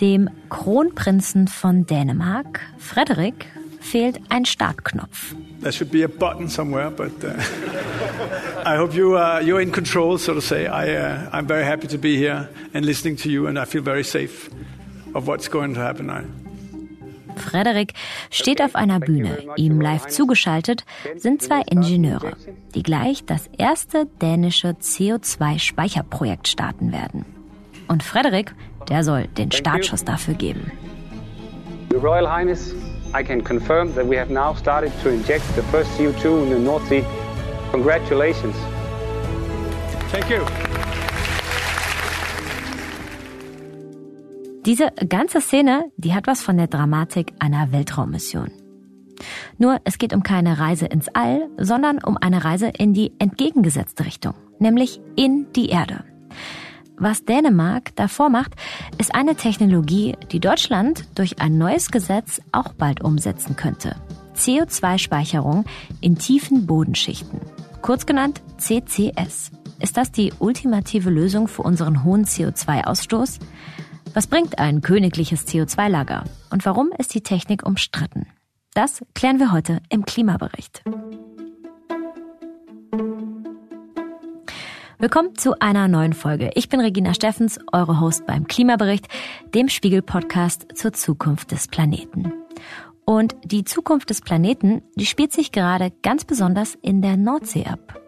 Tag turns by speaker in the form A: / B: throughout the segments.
A: Dem Kronprinzen von Dänemark, Frederik, fehlt ein Startknopf.
B: There should be a button somewhere, but uh, I hope you uh, you're in control, so to say. I uh, I'm very happy to be here and listening to you, and I feel very safe of what's going to happen now.
A: Frederik steht auf einer Bühne. Ihm live zugeschaltet sind zwei Ingenieure, die gleich das erste dänische CO2-Speicherprojekt starten werden. Und Frederik, der soll den Startschuss dafür geben.
C: Your Royal Highness, I can confirm that we have now started to inject the first CO2 in the North Sea. Congratulations.
B: Thank you.
A: Diese ganze Szene, die hat was von der Dramatik einer Weltraummission. Nur es geht um keine Reise ins All, sondern um eine Reise in die entgegengesetzte Richtung, nämlich in die Erde. Was Dänemark davor macht, ist eine Technologie, die Deutschland durch ein neues Gesetz auch bald umsetzen könnte. CO2-Speicherung in tiefen Bodenschichten. Kurz genannt CCS. Ist das die ultimative Lösung für unseren hohen CO2-Ausstoß? Was bringt ein königliches CO2-Lager? Und warum ist die Technik umstritten? Das klären wir heute im Klimabericht. Willkommen zu einer neuen Folge. Ich bin Regina Steffens, eure Host beim Klimabericht, dem Spiegel-Podcast zur Zukunft des Planeten. Und die Zukunft des Planeten, die spielt sich gerade ganz besonders in der Nordsee ab.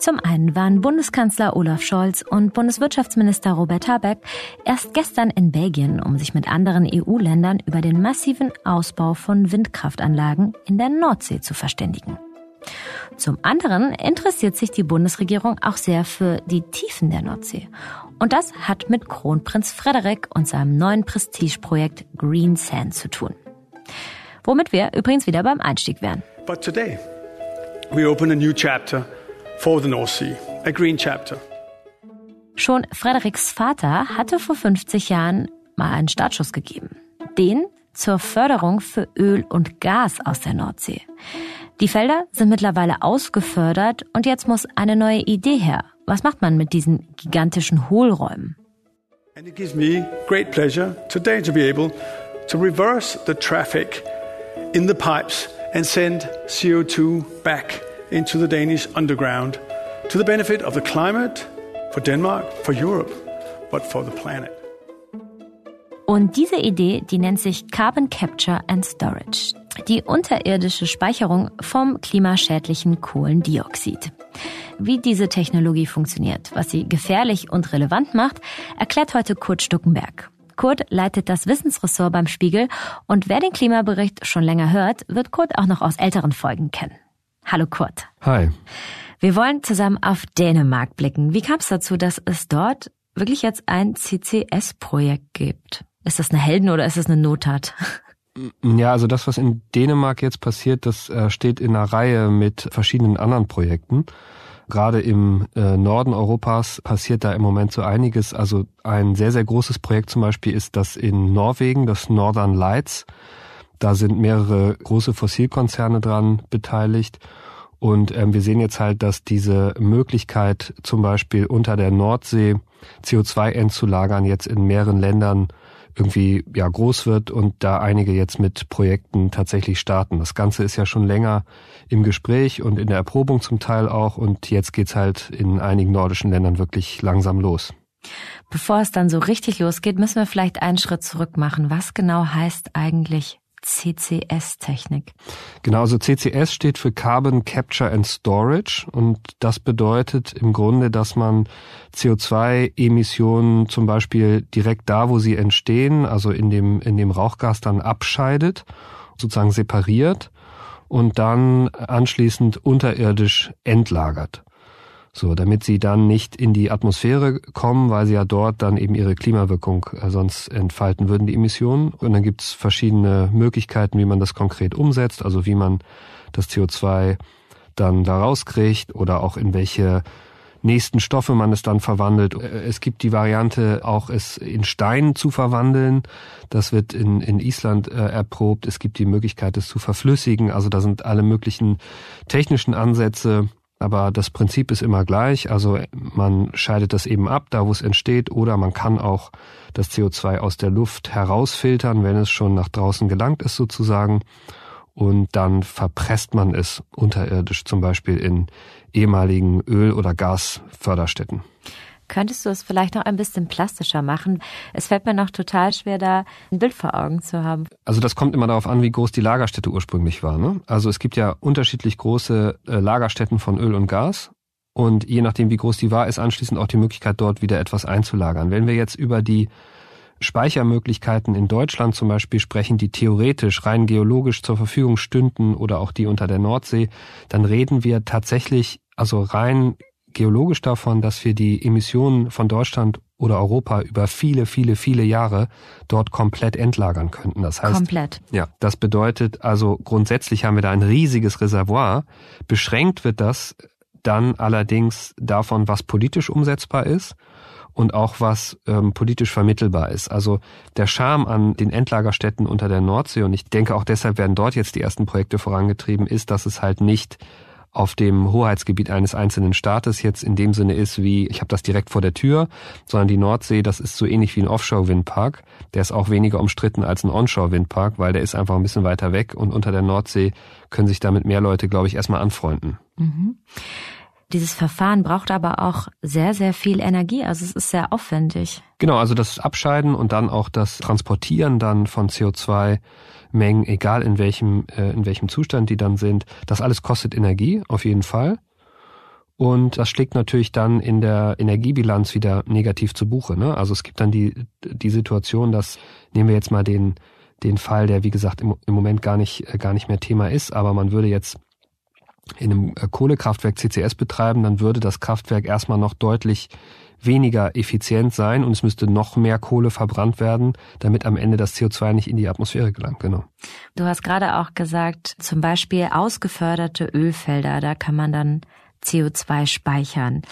A: Zum einen waren Bundeskanzler Olaf Scholz und Bundeswirtschaftsminister Robert Habeck erst gestern in Belgien, um sich mit anderen EU-Ländern über den massiven Ausbau von Windkraftanlagen in der Nordsee zu verständigen. Zum anderen interessiert sich die Bundesregierung auch sehr für die Tiefen der Nordsee. Und das hat mit Kronprinz Frederik und seinem neuen Prestigeprojekt Green Sand zu tun. Womit wir übrigens wieder beim Einstieg wären.
B: But today, we open a new chapter for the North Sea, a green chapter.
A: Schon Frederiks Vater hatte vor 50 Jahren mal einen Startschuss gegeben. Den zur Förderung für Öl und Gas aus der Nordsee. Die Felder sind mittlerweile ausgefördert und jetzt muss eine neue Idee her. Was macht man mit diesen gigantischen Hohlräumen?
B: And it gives me great pleasure today to be able to reverse the traffic in the pipes and send CO2 back into the Danish underground to the benefit of the climate, for Denmark, for Europe, but for the planet.
A: Und diese Idee, die nennt sich Carbon Capture and Storage. Die unterirdische Speicherung vom klimaschädlichen Kohlendioxid. Wie diese Technologie funktioniert, was sie gefährlich und relevant macht, erklärt heute Kurt Stuckenberg. Kurt leitet das Wissensressort beim Spiegel und wer den Klimabericht schon länger hört, wird Kurt auch noch aus älteren Folgen kennen. Hallo Kurt.
D: Hi.
A: Wir wollen zusammen auf Dänemark blicken. Wie kam es dazu, dass es dort wirklich jetzt ein CCS-Projekt gibt? Ist das eine Helden- oder ist das eine Nottat?
D: Ja, also das, was in Dänemark jetzt passiert, das äh, steht in einer Reihe mit verschiedenen anderen Projekten. Gerade im äh, Norden Europas passiert da im Moment so einiges. Also ein sehr, sehr großes Projekt zum Beispiel ist das in Norwegen, das Northern Lights. Da sind mehrere große Fossilkonzerne dran beteiligt. Und ähm, wir sehen jetzt halt, dass diese Möglichkeit, zum Beispiel unter der Nordsee CO2 endzulagern, jetzt in mehreren Ländern irgendwie ja groß wird und da einige jetzt mit Projekten tatsächlich starten. Das Ganze ist ja schon länger im Gespräch und in der Erprobung zum Teil auch und jetzt geht's halt in einigen nordischen Ländern wirklich langsam los.
A: Bevor es dann so richtig losgeht, müssen wir vielleicht einen Schritt zurück machen. Was genau heißt eigentlich CCS-Technik?
D: Genau, also CCS steht für Carbon Capture and Storage und das bedeutet im Grunde, dass man CO2-Emissionen zum Beispiel direkt da, wo sie entstehen, also in dem, in dem Rauchgas dann abscheidet, sozusagen separiert und dann anschließend unterirdisch entlagert. So, damit sie dann nicht in die Atmosphäre kommen, weil sie ja dort dann eben ihre Klimawirkung äh, sonst entfalten würden, die Emissionen. Und dann gibt's verschiedene Möglichkeiten, wie man das konkret umsetzt, also wie man das CO2 dann da rauskriegt oder auch in welche nächsten Stoffe man es dann verwandelt. Äh, es gibt die Variante, auch es in Stein zu verwandeln. Das wird in, in Island äh, erprobt. Es gibt die Möglichkeit, es zu verflüssigen. Also da sind alle möglichen technischen Ansätze aber das Prinzip ist immer gleich. Also man scheidet das eben ab, da wo es entsteht, oder man kann auch das CO2 aus der Luft herausfiltern, wenn es schon nach draußen gelangt ist sozusagen. Und dann verpresst man es unterirdisch, zum Beispiel in ehemaligen Öl- oder Gasförderstätten.
A: Könntest du es vielleicht noch ein bisschen plastischer machen? Es fällt mir noch total schwer, da ein Bild vor Augen zu haben.
D: Also das kommt immer darauf an, wie groß die Lagerstätte ursprünglich war. Ne? Also es gibt ja unterschiedlich große äh, Lagerstätten von Öl und Gas. Und je nachdem, wie groß die war, ist anschließend auch die Möglichkeit, dort wieder etwas einzulagern. Wenn wir jetzt über die Speichermöglichkeiten in Deutschland zum Beispiel sprechen, die theoretisch rein geologisch zur Verfügung stünden oder auch die unter der Nordsee, dann reden wir tatsächlich also rein geologisch davon, dass wir die Emissionen von Deutschland oder Europa über viele, viele, viele Jahre dort komplett entlagern könnten. Das heißt,
A: komplett.
D: Ja, das bedeutet also grundsätzlich haben wir da ein riesiges Reservoir. Beschränkt wird das dann allerdings davon, was politisch umsetzbar ist und auch was ähm, politisch vermittelbar ist. Also der Charme an den Endlagerstätten unter der Nordsee, und ich denke auch deshalb werden dort jetzt die ersten Projekte vorangetrieben, ist, dass es halt nicht auf dem Hoheitsgebiet eines einzelnen Staates jetzt in dem Sinne ist wie, ich habe das direkt vor der Tür, sondern die Nordsee, das ist so ähnlich wie ein Offshore-Windpark. Der ist auch weniger umstritten als ein Onshore-Windpark, weil der ist einfach ein bisschen weiter weg und unter der Nordsee können sich damit mehr Leute, glaube ich, erstmal anfreunden.
A: Mhm. Dieses Verfahren braucht aber auch sehr, sehr viel Energie. Also es ist sehr aufwendig.
D: Genau, also das Abscheiden und dann auch das Transportieren dann von CO2 Mengen, egal in welchem, äh, in welchem Zustand die dann sind. Das alles kostet Energie, auf jeden Fall. Und das schlägt natürlich dann in der Energiebilanz wieder negativ zu Buche. Ne? Also es gibt dann die, die Situation, dass, nehmen wir jetzt mal den, den Fall, der wie gesagt im, im Moment gar nicht, gar nicht mehr Thema ist, aber man würde jetzt in einem Kohlekraftwerk CCS betreiben, dann würde das Kraftwerk erstmal noch deutlich weniger effizient sein und es müsste noch mehr Kohle verbrannt werden, damit am Ende das CO2 nicht in die Atmosphäre gelangt. Genau.
A: Du hast gerade auch gesagt, zum Beispiel ausgeförderte Ölfelder, da kann man dann CO2 speichern.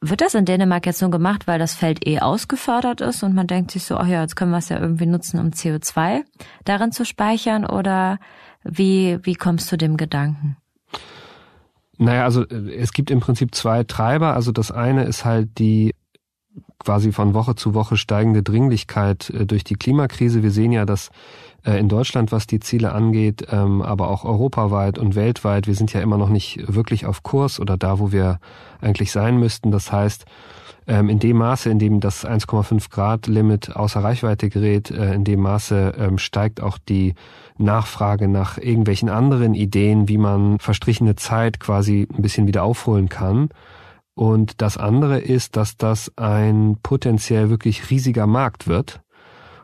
A: Wird das in Dänemark jetzt nur gemacht, weil das Feld eh ausgefördert ist und man denkt sich so, ach ja, jetzt können wir es ja irgendwie nutzen, um CO2 darin zu speichern oder wie, wie kommst du dem Gedanken?
D: Naja, also äh, es gibt im Prinzip zwei Treiber. Also das eine ist halt die quasi von Woche zu Woche steigende Dringlichkeit äh, durch die Klimakrise. Wir sehen ja, dass äh, in Deutschland, was die Ziele angeht, ähm, aber auch europaweit und weltweit, wir sind ja immer noch nicht wirklich auf Kurs oder da, wo wir eigentlich sein müssten. Das heißt, ähm, in dem Maße, in dem das 1,5 Grad Limit außer Reichweite gerät, in dem Maße ähm, steigt auch die Nachfrage nach irgendwelchen anderen Ideen, wie man verstrichene Zeit quasi ein bisschen wieder aufholen kann. Und das andere ist, dass das ein potenziell wirklich riesiger Markt wird.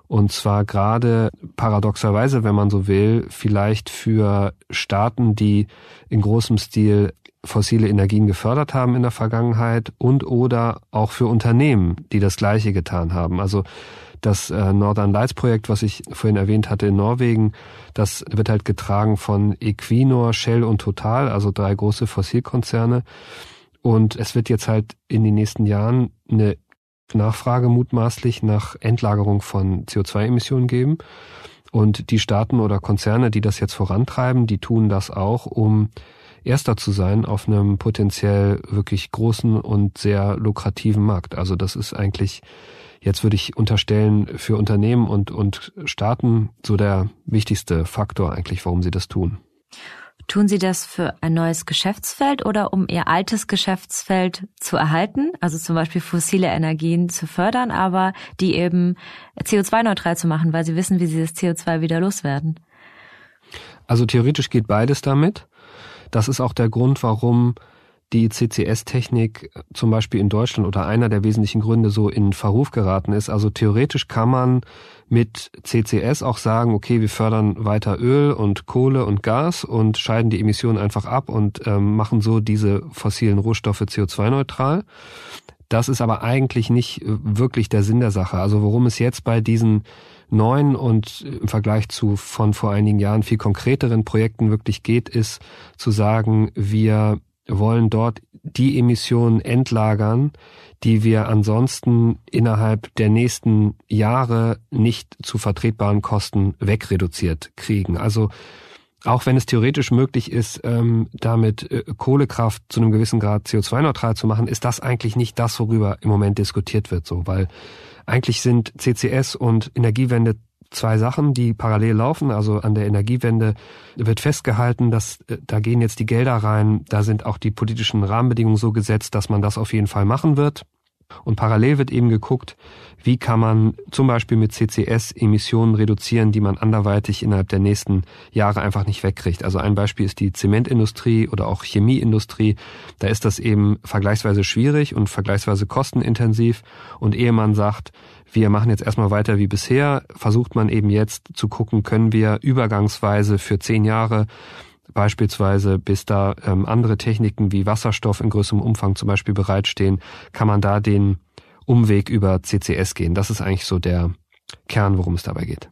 D: Und zwar gerade paradoxerweise, wenn man so will, vielleicht für Staaten, die in großem Stil fossile Energien gefördert haben in der Vergangenheit und oder auch für Unternehmen, die das Gleiche getan haben. Also das äh, Northern Lights Projekt, was ich vorhin erwähnt hatte in Norwegen, das wird halt getragen von Equinor, Shell und Total, also drei große Fossilkonzerne. Und es wird jetzt halt in den nächsten Jahren eine Nachfrage mutmaßlich nach Endlagerung von CO2-Emissionen geben. Und die Staaten oder Konzerne, die das jetzt vorantreiben, die tun das auch, um Erster zu sein auf einem potenziell wirklich großen und sehr lukrativen Markt. Also das ist eigentlich jetzt würde ich unterstellen, für Unternehmen und, und Staaten so der wichtigste Faktor eigentlich, warum sie das tun.
A: Tun Sie das für ein neues Geschäftsfeld oder um Ihr altes Geschäftsfeld zu erhalten, also zum Beispiel fossile Energien zu fördern, aber die eben CO2-neutral zu machen, weil Sie wissen, wie Sie das CO2 wieder loswerden?
D: Also theoretisch geht beides damit. Das ist auch der Grund, warum die CCS-Technik zum Beispiel in Deutschland oder einer der wesentlichen Gründe so in Verruf geraten ist. Also theoretisch kann man mit CCS auch sagen, okay, wir fördern weiter Öl und Kohle und Gas und scheiden die Emissionen einfach ab und ähm, machen so diese fossilen Rohstoffe CO2-neutral. Das ist aber eigentlich nicht wirklich der Sinn der Sache. Also worum es jetzt bei diesen neuen und im Vergleich zu von vor einigen Jahren viel konkreteren Projekten wirklich geht, ist zu sagen, wir wollen dort die Emissionen entlagern, die wir ansonsten innerhalb der nächsten Jahre nicht zu vertretbaren Kosten wegreduziert kriegen. Also auch wenn es theoretisch möglich ist, ähm, damit äh, Kohlekraft zu einem gewissen Grad CO2-neutral zu machen, ist das eigentlich nicht das, worüber im Moment diskutiert wird. So, weil eigentlich sind CCS und Energiewende zwei Sachen, die parallel laufen. Also an der Energiewende wird festgehalten, dass äh, da gehen jetzt die Gelder rein. Da sind auch die politischen Rahmenbedingungen so gesetzt, dass man das auf jeden Fall machen wird. Und parallel wird eben geguckt, wie kann man zum Beispiel mit CCS Emissionen reduzieren, die man anderweitig innerhalb der nächsten Jahre einfach nicht wegkriegt. Also ein Beispiel ist die Zementindustrie oder auch Chemieindustrie. Da ist das eben vergleichsweise schwierig und vergleichsweise kostenintensiv. Und ehe man sagt, wir machen jetzt erstmal weiter wie bisher, versucht man eben jetzt zu gucken, können wir übergangsweise für zehn Jahre beispielsweise bis da ähm, andere Techniken wie Wasserstoff in größerem Umfang zum Beispiel bereitstehen, kann man da den Umweg über CCS gehen. Das ist eigentlich so der Kern, worum es dabei geht.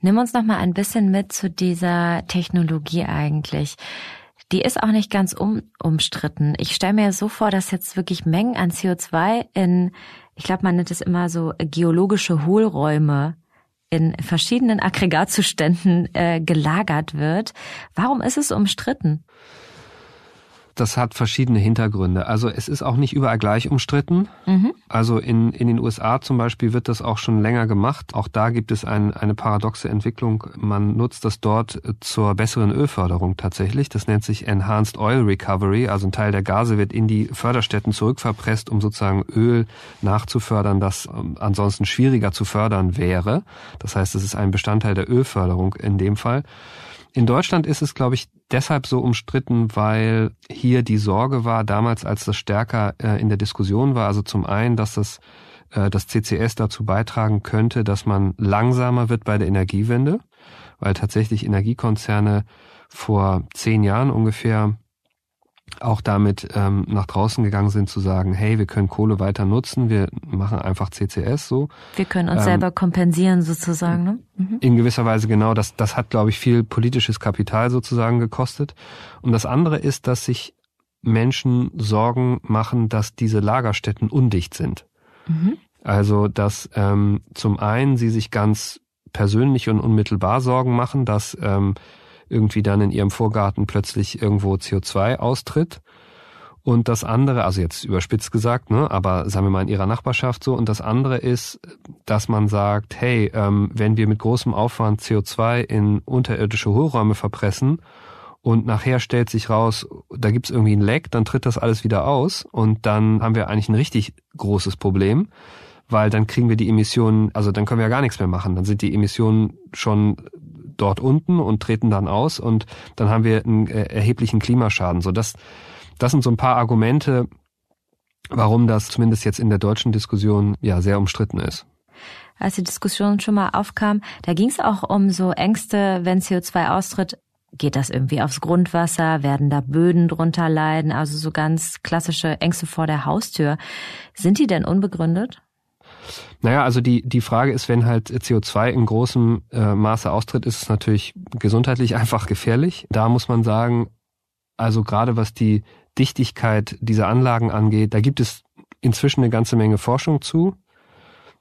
A: Nimm uns noch mal ein bisschen mit zu dieser Technologie eigentlich. Die ist auch nicht ganz um, umstritten. Ich stelle mir so vor, dass jetzt wirklich Mengen an CO2 in, ich glaube, man nennt es immer so geologische Hohlräume in verschiedenen Aggregatzuständen äh, gelagert wird. Warum ist es umstritten?
D: Das hat verschiedene Hintergründe. Also es ist auch nicht überall gleich umstritten. Mhm. Also in, in den USA zum Beispiel wird das auch schon länger gemacht. Auch da gibt es ein, eine paradoxe Entwicklung. Man nutzt das dort zur besseren Ölförderung tatsächlich. Das nennt sich Enhanced Oil Recovery. Also ein Teil der Gase wird in die Förderstätten zurückverpresst, um sozusagen Öl nachzufördern, das ähm, ansonsten schwieriger zu fördern wäre. Das heißt, es ist ein Bestandteil der Ölförderung in dem Fall. In Deutschland ist es, glaube ich, deshalb so umstritten, weil hier die Sorge war, damals als das stärker äh, in der Diskussion war, also zum einen, dass das, äh, das CCS dazu beitragen könnte, dass man langsamer wird bei der Energiewende, weil tatsächlich Energiekonzerne vor zehn Jahren ungefähr auch damit ähm, nach draußen gegangen sind zu sagen, hey, wir können Kohle weiter nutzen, wir machen einfach CCS so.
A: Wir können uns ähm, selber kompensieren sozusagen. Ne?
D: Mhm. In gewisser Weise genau, das, das hat, glaube ich, viel politisches Kapital sozusagen gekostet. Und das andere ist, dass sich Menschen Sorgen machen, dass diese Lagerstätten undicht sind. Mhm. Also, dass ähm, zum einen sie sich ganz persönlich und unmittelbar Sorgen machen, dass ähm, irgendwie dann in ihrem Vorgarten plötzlich irgendwo CO2 austritt. Und das andere, also jetzt überspitzt gesagt, ne, aber sagen wir mal in ihrer Nachbarschaft so. Und das andere ist, dass man sagt, hey, ähm, wenn wir mit großem Aufwand CO2 in unterirdische Hohlräume verpressen und nachher stellt sich raus, da gibt's irgendwie ein Leck, dann tritt das alles wieder aus und dann haben wir eigentlich ein richtig großes Problem, weil dann kriegen wir die Emissionen, also dann können wir ja gar nichts mehr machen. Dann sind die Emissionen schon dort unten und treten dann aus und dann haben wir einen äh, erheblichen Klimaschaden. So das, das sind so ein paar Argumente, warum das zumindest jetzt in der deutschen Diskussion ja sehr umstritten ist.
A: Als die Diskussion schon mal aufkam, da ging es auch um so Ängste, wenn CO2 austritt, geht das irgendwie aufs Grundwasser, werden da Böden drunter leiden, also so ganz klassische Ängste vor der Haustür. Sind die denn unbegründet?
D: Naja, also die, die Frage ist, wenn halt CO2 in großem äh, Maße austritt, ist es natürlich gesundheitlich einfach gefährlich. Da muss man sagen, also gerade was die Dichtigkeit dieser Anlagen angeht, da gibt es inzwischen eine ganze Menge Forschung zu,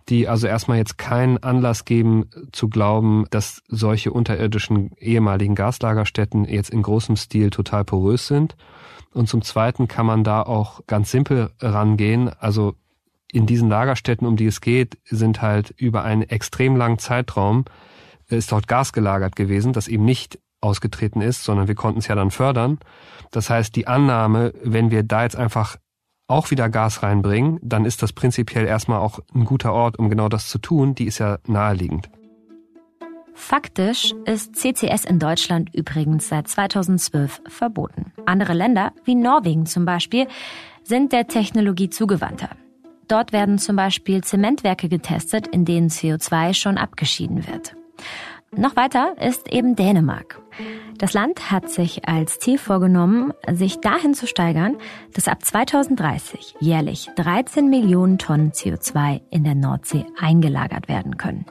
D: die also erstmal jetzt keinen Anlass geben zu glauben, dass solche unterirdischen ehemaligen Gaslagerstätten jetzt in großem Stil total porös sind. Und zum Zweiten kann man da auch ganz simpel rangehen. Also in diesen Lagerstätten, um die es geht, sind halt über einen extrem langen Zeitraum äh, ist dort Gas gelagert gewesen, das eben nicht ausgetreten ist, sondern wir konnten es ja dann fördern. Das heißt, die Annahme, wenn wir da jetzt einfach auch wieder Gas reinbringen, dann ist das prinzipiell erstmal auch ein guter Ort, um genau das zu tun, die ist ja naheliegend.
A: Faktisch ist CCS in Deutschland übrigens seit 2012 verboten. Andere Länder, wie Norwegen zum Beispiel, sind der Technologie zugewandter. Dort werden zum Beispiel Zementwerke getestet, in denen CO2 schon abgeschieden wird. Noch weiter ist eben Dänemark. Das Land hat sich als Ziel vorgenommen, sich dahin zu steigern, dass ab 2030 jährlich 13 Millionen Tonnen CO2 in der Nordsee eingelagert werden können.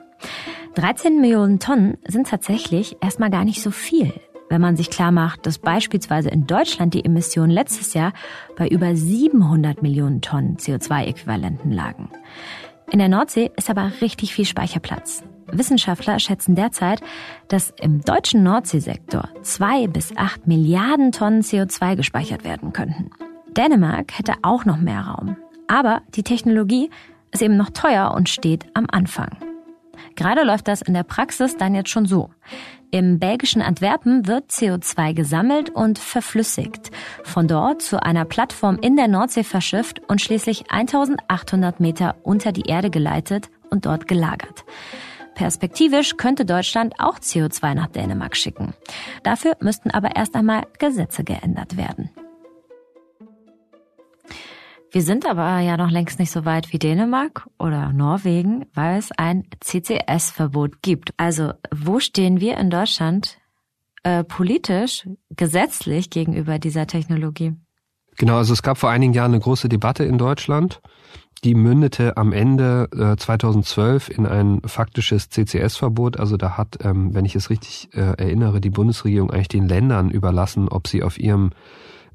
A: 13 Millionen Tonnen sind tatsächlich erstmal gar nicht so viel wenn man sich klar macht, dass beispielsweise in Deutschland die Emissionen letztes Jahr bei über 700 Millionen Tonnen CO2-Äquivalenten lagen. In der Nordsee ist aber richtig viel Speicherplatz. Wissenschaftler schätzen derzeit, dass im deutschen Nordseesektor zwei bis acht Milliarden Tonnen CO2 gespeichert werden könnten. Dänemark hätte auch noch mehr Raum. Aber die Technologie ist eben noch teuer und steht am Anfang. Gerade läuft das in der Praxis dann jetzt schon so. Im belgischen Antwerpen wird CO2 gesammelt und verflüssigt, von dort zu einer Plattform in der Nordsee verschifft und schließlich 1800 Meter unter die Erde geleitet und dort gelagert. Perspektivisch könnte Deutschland auch CO2 nach Dänemark schicken. Dafür müssten aber erst einmal Gesetze geändert werden. Wir sind aber ja noch längst nicht so weit wie Dänemark oder Norwegen, weil es ein CCS-Verbot gibt. Also wo stehen wir in Deutschland äh, politisch, gesetzlich gegenüber dieser Technologie?
D: Genau, also es gab vor einigen Jahren eine große Debatte in Deutschland. Die mündete am Ende äh, 2012 in ein faktisches CCS-Verbot. Also da hat, ähm, wenn ich es richtig äh, erinnere, die Bundesregierung eigentlich den Ländern überlassen, ob sie auf ihrem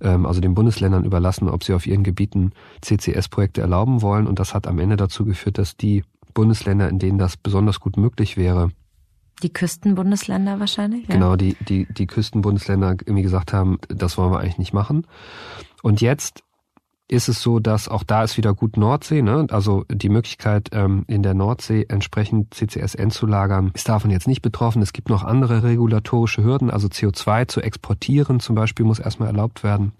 D: also den Bundesländern überlassen, ob sie auf ihren Gebieten CCS-Projekte erlauben wollen. Und das hat am Ende dazu geführt, dass die Bundesländer, in denen das besonders gut möglich wäre,
A: die Küstenbundesländer wahrscheinlich?
D: Ja. Genau, die, die, die Küstenbundesländer irgendwie gesagt haben, das wollen wir eigentlich nicht machen. Und jetzt ist es so, dass auch da ist wieder gut Nordsee, ne? also die Möglichkeit ähm, in der Nordsee entsprechend CCS endzulagern, ist davon jetzt nicht betroffen. Es gibt noch andere regulatorische Hürden, also CO2 zu exportieren zum Beispiel muss erstmal erlaubt werden.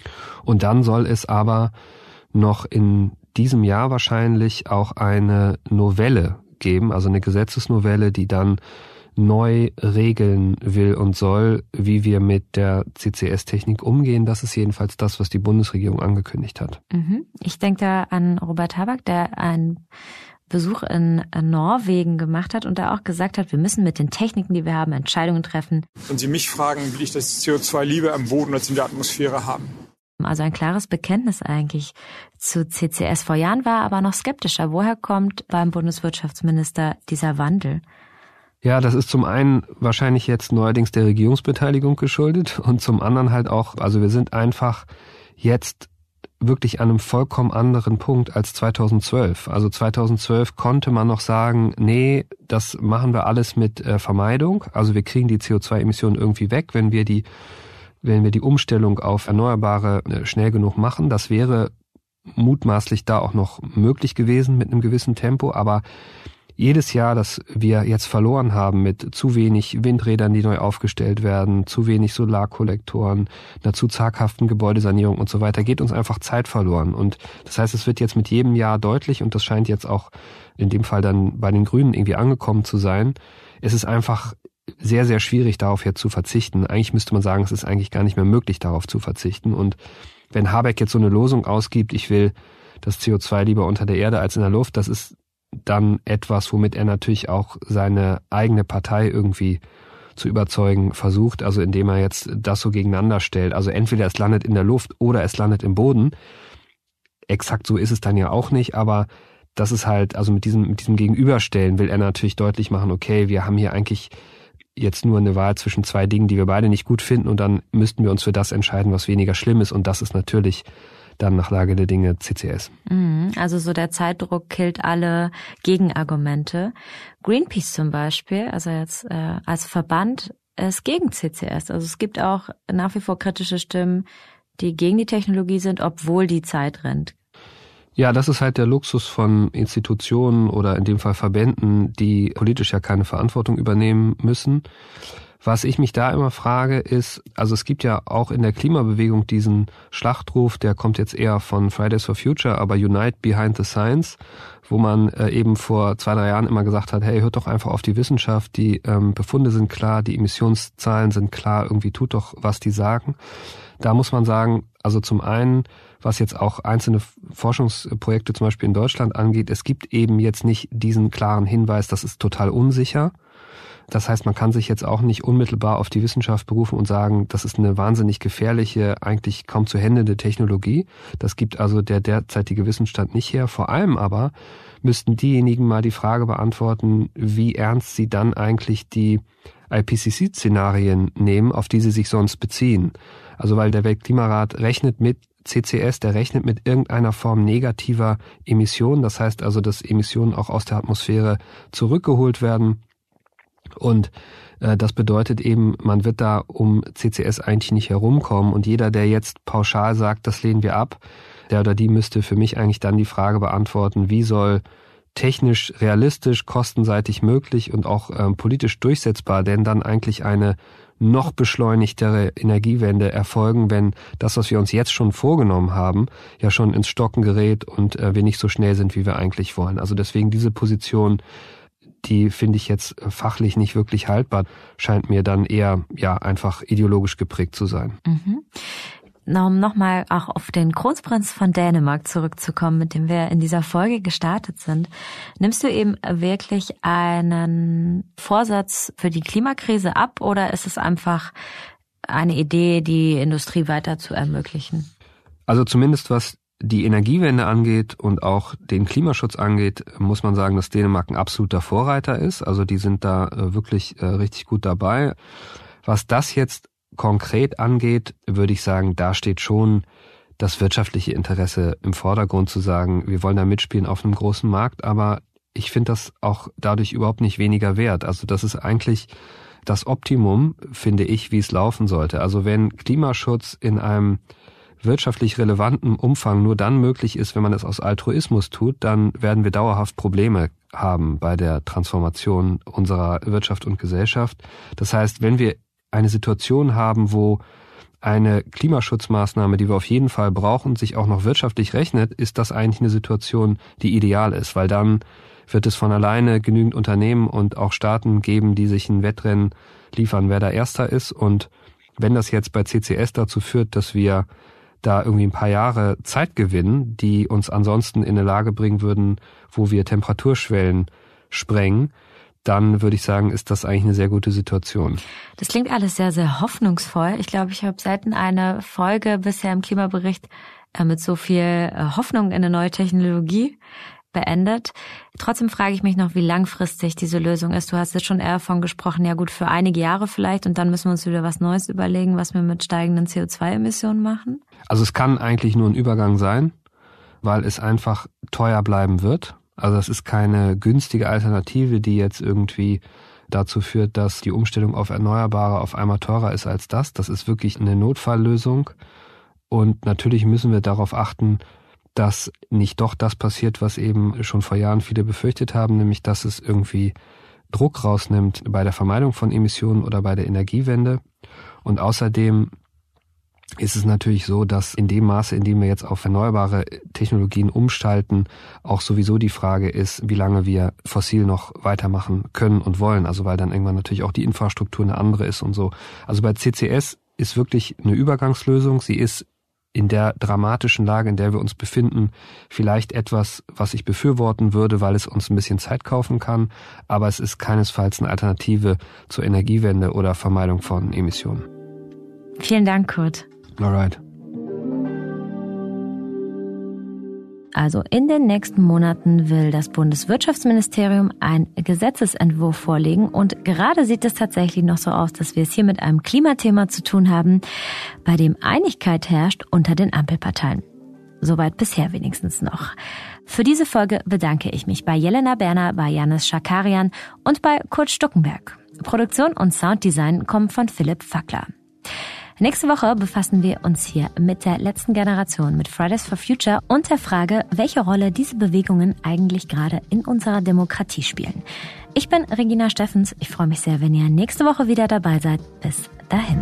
D: Und dann soll es aber noch in diesem Jahr wahrscheinlich auch eine Novelle geben, also eine Gesetzesnovelle, die dann neu regeln will und soll, wie wir mit der CCS-Technik umgehen. Das ist jedenfalls das, was die Bundesregierung angekündigt hat.
A: Mhm. Ich denke da an Robert Habeck, der einen Besuch in Norwegen gemacht hat und da auch gesagt hat, wir müssen mit den Techniken, die wir haben, Entscheidungen treffen.
E: Wenn Sie mich fragen, will ich das CO2 lieber am Boden als in der Atmosphäre haben.
A: Also ein klares Bekenntnis eigentlich zu CCS. Vor Jahren war er aber noch skeptischer. Woher kommt beim Bundeswirtschaftsminister dieser Wandel?
D: Ja, das ist zum einen wahrscheinlich jetzt neuerdings der Regierungsbeteiligung geschuldet und zum anderen halt auch, also wir sind einfach jetzt wirklich an einem vollkommen anderen Punkt als 2012. Also 2012 konnte man noch sagen, nee, das machen wir alles mit äh, Vermeidung. Also wir kriegen die CO2-Emissionen irgendwie weg, wenn wir die, wenn wir die Umstellung auf Erneuerbare äh, schnell genug machen. Das wäre mutmaßlich da auch noch möglich gewesen mit einem gewissen Tempo, aber jedes Jahr, das wir jetzt verloren haben mit zu wenig Windrädern, die neu aufgestellt werden, zu wenig Solarkollektoren, einer zu zaghaften Gebäudesanierung und so weiter, geht uns einfach Zeit verloren. Und das heißt, es wird jetzt mit jedem Jahr deutlich, und das scheint jetzt auch in dem Fall dann bei den Grünen irgendwie angekommen zu sein, es ist einfach sehr, sehr schwierig, darauf jetzt zu verzichten. Eigentlich müsste man sagen, es ist eigentlich gar nicht mehr möglich, darauf zu verzichten. Und wenn Habeck jetzt so eine Losung ausgibt, ich will das CO2 lieber unter der Erde als in der Luft, das ist dann etwas, womit er natürlich auch seine eigene Partei irgendwie zu überzeugen versucht, also indem er jetzt das so gegeneinander stellt. Also entweder es landet in der Luft oder es landet im Boden. Exakt so ist es dann ja auch nicht, aber das ist halt, also mit diesem, mit diesem Gegenüberstellen will er natürlich deutlich machen, okay, wir haben hier eigentlich jetzt nur eine Wahl zwischen zwei Dingen, die wir beide nicht gut finden und dann müssten wir uns für das entscheiden, was weniger schlimm ist und das ist natürlich dann nach Lage der Dinge CCS.
A: Mhm, also so der Zeitdruck killt alle Gegenargumente. Greenpeace zum Beispiel, also jetzt äh, als Verband, ist gegen CCS. Also es gibt auch nach wie vor kritische Stimmen, die gegen die Technologie sind, obwohl die Zeit rennt.
D: Ja, das ist halt der Luxus von Institutionen oder in dem Fall Verbänden, die politisch ja keine Verantwortung übernehmen müssen. Was ich mich da immer frage, ist, also es gibt ja auch in der Klimabewegung diesen Schlachtruf, der kommt jetzt eher von Fridays for Future, aber Unite Behind the Science, wo man äh, eben vor zwei, drei Jahren immer gesagt hat, hey, hört doch einfach auf die Wissenschaft, die ähm, Befunde sind klar, die Emissionszahlen sind klar, irgendwie tut doch, was die sagen. Da muss man sagen, also zum einen, was jetzt auch einzelne Forschungsprojekte zum Beispiel in Deutschland angeht, es gibt eben jetzt nicht diesen klaren Hinweis, das ist total unsicher. Das heißt, man kann sich jetzt auch nicht unmittelbar auf die Wissenschaft berufen und sagen, das ist eine wahnsinnig gefährliche, eigentlich kaum zu händende Technologie. Das gibt also der derzeitige Wissensstand nicht her. Vor allem aber müssten diejenigen mal die Frage beantworten, wie ernst sie dann eigentlich die IPCC-Szenarien nehmen, auf die sie sich sonst beziehen. Also weil der Weltklimarat rechnet mit CCS, der rechnet mit irgendeiner Form negativer Emissionen. Das heißt also, dass Emissionen auch aus der Atmosphäre zurückgeholt werden Und äh, das bedeutet eben, man wird da um CCS eigentlich nicht herumkommen. Und jeder, der jetzt pauschal sagt, das lehnen wir ab, der oder die müsste für mich eigentlich dann die Frage beantworten, wie soll technisch realistisch, kostenseitig möglich und auch ähm, politisch durchsetzbar denn dann eigentlich eine noch beschleunigtere Energiewende erfolgen, wenn das, was wir uns jetzt schon vorgenommen haben, ja schon ins Stocken gerät und äh, wir nicht so schnell sind, wie wir eigentlich wollen. Also deswegen diese Position, die finde ich jetzt fachlich nicht wirklich haltbar, scheint mir dann eher ja einfach ideologisch geprägt zu sein.
A: Mhm um nochmal auch auf den Kronprinz von Dänemark zurückzukommen, mit dem wir in dieser Folge gestartet sind, nimmst du eben wirklich einen Vorsatz für die Klimakrise ab oder ist es einfach eine Idee, die Industrie weiter zu ermöglichen?
D: Also zumindest was die Energiewende angeht und auch den Klimaschutz angeht, muss man sagen, dass Dänemark ein absoluter Vorreiter ist. Also die sind da äh, wirklich äh, richtig gut dabei. Was das jetzt konkret angeht, würde ich sagen, da steht schon das wirtschaftliche Interesse im Vordergrund zu sagen, wir wollen da mitspielen auf einem großen Markt, aber ich finde das auch dadurch überhaupt nicht weniger wert. Also das ist eigentlich das Optimum, finde ich, wie es laufen sollte. Also wenn Klimaschutz in einem wirtschaftlich relevanten Umfang nur dann möglich ist, wenn man es aus Altruismus tut, dann werden wir dauerhaft Probleme haben bei der Transformation unserer Wirtschaft und Gesellschaft. Das heißt, wenn wir eine Situation haben, wo eine Klimaschutzmaßnahme, die wir auf jeden Fall brauchen, sich auch noch wirtschaftlich rechnet, ist das eigentlich eine Situation, die ideal ist, weil dann wird es von alleine genügend Unternehmen und auch Staaten geben, die sich ein Wettrennen liefern, wer da erster ist. Und wenn das jetzt bei CCS dazu führt, dass wir da irgendwie ein paar Jahre Zeit gewinnen, die uns ansonsten in eine Lage bringen würden, wo wir Temperaturschwellen sprengen, dann würde ich sagen, ist das eigentlich eine sehr gute Situation.
A: Das klingt alles sehr, sehr hoffnungsvoll. Ich glaube, ich habe selten eine Folge bisher im Klimabericht äh, mit so viel äh, Hoffnung in eine neue Technologie beendet. Trotzdem frage ich mich noch, wie langfristig diese Lösung ist. Du hast jetzt schon eher davon gesprochen, ja gut, für einige Jahre vielleicht und dann müssen wir uns wieder was Neues überlegen, was wir mit steigenden CO2-Emissionen machen.
D: Also es kann eigentlich nur ein Übergang sein, weil es einfach teuer bleiben wird. Also das ist keine günstige Alternative, die jetzt irgendwie dazu führt, dass die Umstellung auf Erneuerbare auf einmal teurer ist als das. Das ist wirklich eine Notfalllösung. Und natürlich müssen wir darauf achten, dass nicht doch das passiert, was eben schon vor Jahren viele befürchtet haben, nämlich dass es irgendwie Druck rausnimmt bei der Vermeidung von Emissionen oder bei der Energiewende. Und außerdem ist es natürlich so, dass in dem Maße, in dem wir jetzt auf erneuerbare Technologien umstalten, auch sowieso die Frage ist, wie lange wir fossil noch weitermachen können und wollen. Also weil dann irgendwann natürlich auch die Infrastruktur eine andere ist und so. Also bei CCS ist wirklich eine Übergangslösung. Sie ist in der dramatischen Lage, in der wir uns befinden, vielleicht etwas, was ich befürworten würde, weil es uns ein bisschen Zeit kaufen kann, aber es ist keinesfalls eine Alternative zur Energiewende oder Vermeidung von Emissionen.
A: Vielen Dank, Kurt.
D: Alright.
A: Also in den nächsten Monaten will das Bundeswirtschaftsministerium einen Gesetzesentwurf vorlegen und gerade sieht es tatsächlich noch so aus, dass wir es hier mit einem Klimathema zu tun haben, bei dem Einigkeit herrscht unter den Ampelparteien. Soweit bisher wenigstens noch. Für diese Folge bedanke ich mich bei Jelena Berner, bei Janis Schakarian und bei Kurt Stuckenberg. Produktion und Sounddesign kommen von Philipp Fackler. Nächste Woche befassen wir uns hier mit der letzten Generation, mit Fridays for Future und der Frage, welche Rolle diese Bewegungen eigentlich gerade in unserer Demokratie spielen. Ich bin Regina Steffens. Ich freue mich sehr, wenn ihr nächste Woche wieder dabei seid. Bis dahin.